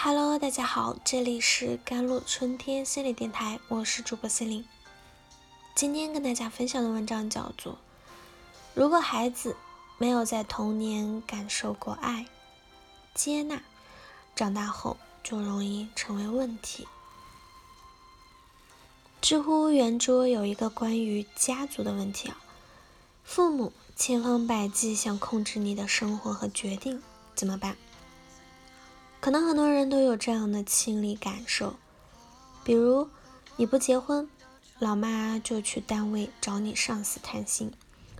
Hello，大家好，这里是甘露春天心理电台，我是主播心灵。今天跟大家分享的文章叫做《如果孩子没有在童年感受过爱、接纳，长大后就容易成为问题》。知乎圆桌有一个关于家族的问题啊，父母千方百计想控制你的生活和决定，怎么办？可能很多人都有这样的亲历感受，比如你不结婚，老妈就去单位找你上司谈心，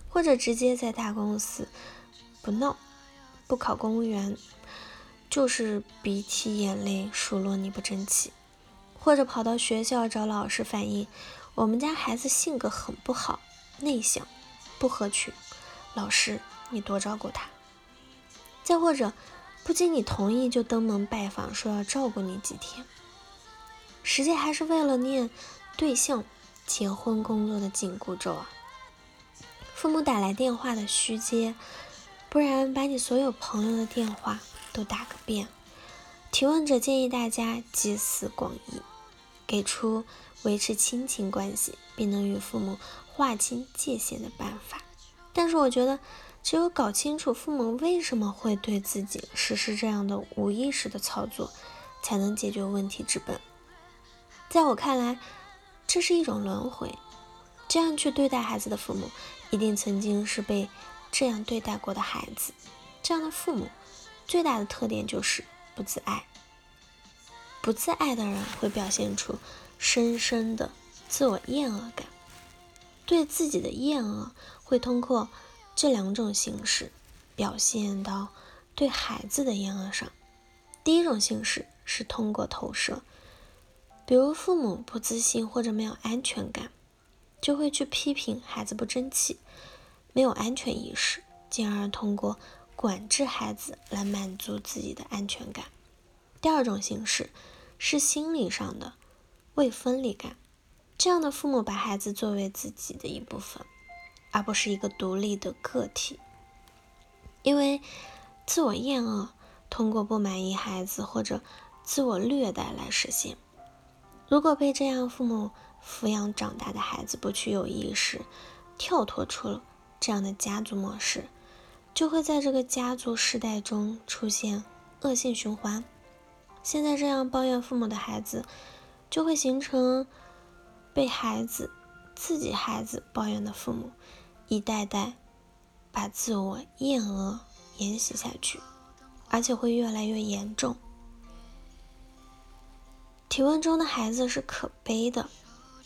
或者直接在大公司不闹，不考公务员，就是鼻涕眼泪数落你不争气，或者跑到学校找老师反映，我们家孩子性格很不好，内向，不合群，老师你多照顾他，再或者。不经你同意就登门拜访，说要照顾你几天，实际还是为了念对象结婚工作的紧箍咒啊！父母打来电话的虚接，不然把你所有朋友的电话都打个遍。提问者建议大家集思广益，给出维持亲情关系并能与父母划清界限的办法。但是我觉得。只有搞清楚父母为什么会对自己实施这样的无意识的操作，才能解决问题之本。在我看来，这是一种轮回。这样去对待孩子的父母，一定曾经是被这样对待过的孩子。这样的父母最大的特点就是不自爱。不自爱的人会表现出深深的自我厌恶感，对自己的厌恶会通过。这两种形式表现到对孩子的厌恶上。第一种形式是通过投射，比如父母不自信或者没有安全感，就会去批评孩子不争气、没有安全意识，进而通过管制孩子来满足自己的安全感。第二种形式是心理上的未分离感，这样的父母把孩子作为自己的一部分。而不是一个独立的个体，因为自我厌恶通过不满意孩子或者自我虐待来实现。如果被这样父母抚养长大的孩子不去有意识跳脱出这样的家族模式，就会在这个家族世代中出现恶性循环。现在这样抱怨父母的孩子，就会形成被孩子自己孩子抱怨的父母。一代代把自我厌恶沿袭下去，而且会越来越严重。提问中的孩子是可悲的，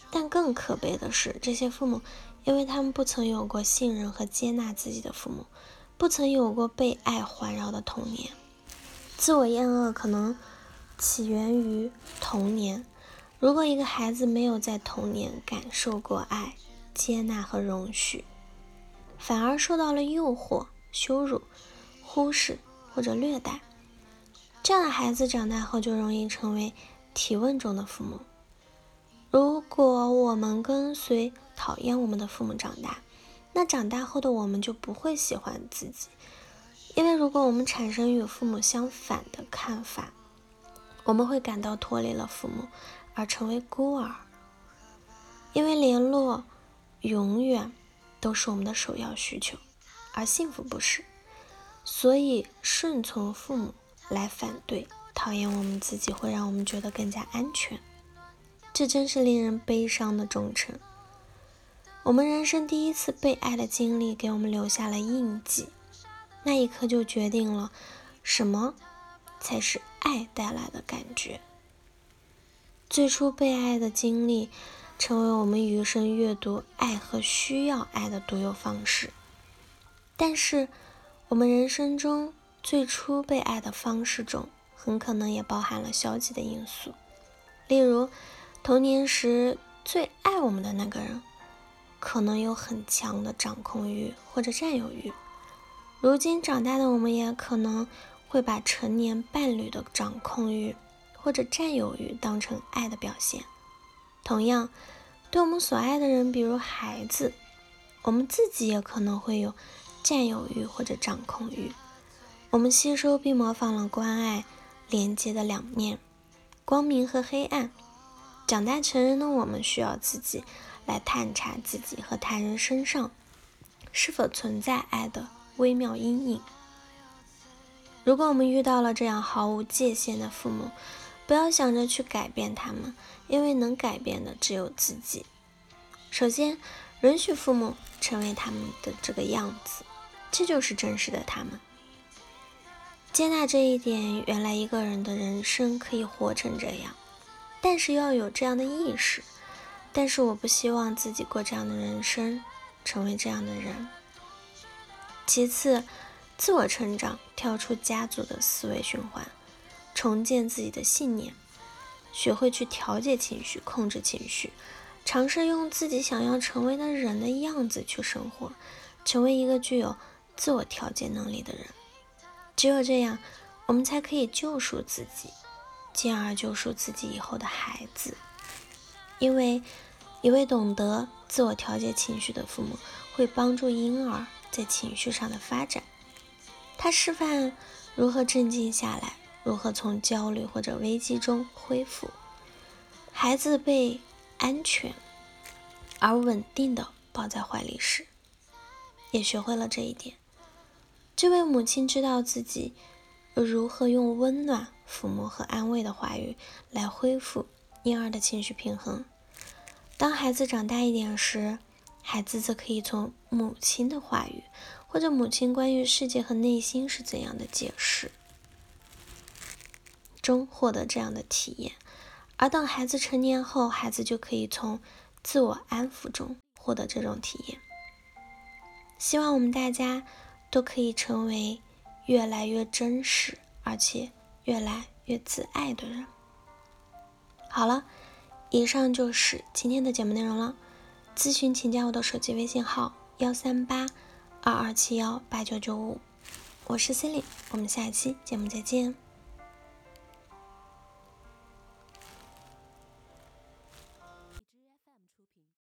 但更可悲的是，这些父母，因为他们不曾有过信任和接纳自己的父母，不曾有过被爱环绕的童年。自我厌恶可能起源于童年。如果一个孩子没有在童年感受过爱、接纳和容许，反而受到了诱惑、羞辱、忽视或者虐待，这样的孩子长大后就容易成为提问中的父母。如果我们跟随讨厌我们的父母长大，那长大后的我们就不会喜欢自己，因为如果我们产生与父母相反的看法，我们会感到脱离了父母而成为孤儿，因为联络永远。都是我们的首要需求，而幸福不是。所以顺从父母来反对、讨厌我们自己，会让我们觉得更加安全。这真是令人悲伤的忠诚。我们人生第一次被爱的经历，给我们留下了印记。那一刻就决定了什么才是爱带来的感觉。最初被爱的经历。成为我们余生阅读爱和需要爱的独有方式。但是，我们人生中最初被爱的方式中，很可能也包含了消极的因素。例如，童年时最爱我们的那个人，可能有很强的掌控欲或者占有欲。如今长大的我们，也可能会把成年伴侣的掌控欲或者占有欲当成爱的表现。同样，对我们所爱的人，比如孩子，我们自己也可能会有占有欲或者掌控欲。我们吸收并模仿了关爱、连接的两面，光明和黑暗。长大成人的我们需要自己来探查自己和他人身上是否存在爱的微妙阴影。如果我们遇到了这样毫无界限的父母，不要想着去改变他们，因为能改变的只有自己。首先，允许父母成为他们的这个样子，这就是真实的他们。接纳这一点，原来一个人的人生可以活成这样，但是要有这样的意识。但是我不希望自己过这样的人生，成为这样的人。其次。自我成长，跳出家族的思维循环，重建自己的信念，学会去调节情绪、控制情绪，尝试用自己想要成为的人的样子去生活，成为一个具有自我调节能力的人。只有这样，我们才可以救赎自己，进而救赎自己以后的孩子。因为一位懂得自我调节情绪的父母，会帮助婴儿在情绪上的发展。他示范如何镇静下来，如何从焦虑或者危机中恢复。孩子被安全而稳定的抱在怀里时，也学会了这一点。这位母亲知道自己如何用温暖、抚摸和安慰的话语来恢复婴儿的情绪平衡。当孩子长大一点时，孩子则可以从母亲的话语。或者母亲关于世界和内心是怎样的解释中获得这样的体验，而等孩子成年后，孩子就可以从自我安抚中获得这种体验。希望我们大家都可以成为越来越真实，而且越来越自爱的人。好了，以上就是今天的节目内容了。咨询请加我的手机微信号：幺三八。二二七幺八九九五，我是 Celine，我们下期节目再见。